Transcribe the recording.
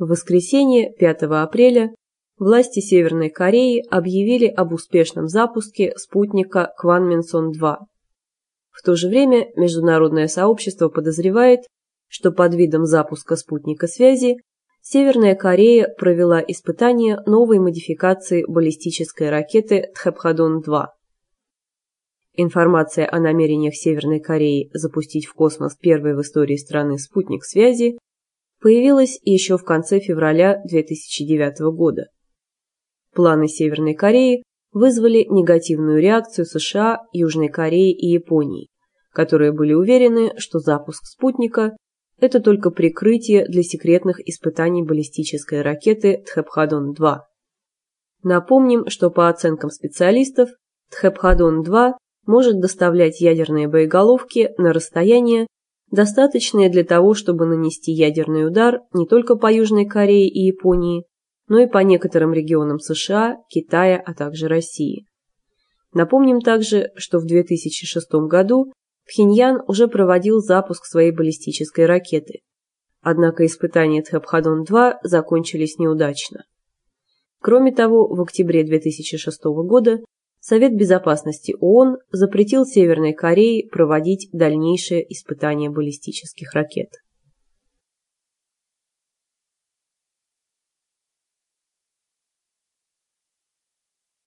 В воскресенье 5 апреля власти Северной Кореи объявили об успешном запуске спутника Кванминсон-2. В то же время международное сообщество подозревает, что под видом запуска спутника связи Северная Корея провела испытание новой модификации баллистической ракеты Тхэпхадон-2. Информация о намерениях Северной Кореи запустить в космос первый в истории страны спутник связи появилась еще в конце февраля 2009 года. Планы Северной Кореи вызвали негативную реакцию США, Южной Кореи и Японии, которые были уверены, что запуск спутника – это только прикрытие для секретных испытаний баллистической ракеты Тхэпхадон-2. Напомним, что по оценкам специалистов, Тхэпхадон-2 может доставлять ядерные боеголовки на расстояние, достаточное для того, чтобы нанести ядерный удар не только по Южной Корее и Японии, но и по некоторым регионам США, Китая, а также России. Напомним также, что в 2006 году Пхеньян уже проводил запуск своей баллистической ракеты. Однако испытания Тхэпхадон-2 закончились неудачно. Кроме того, в октябре 2006 года Совет Безопасности ООН запретил Северной Корее проводить дальнейшие испытания баллистических ракет.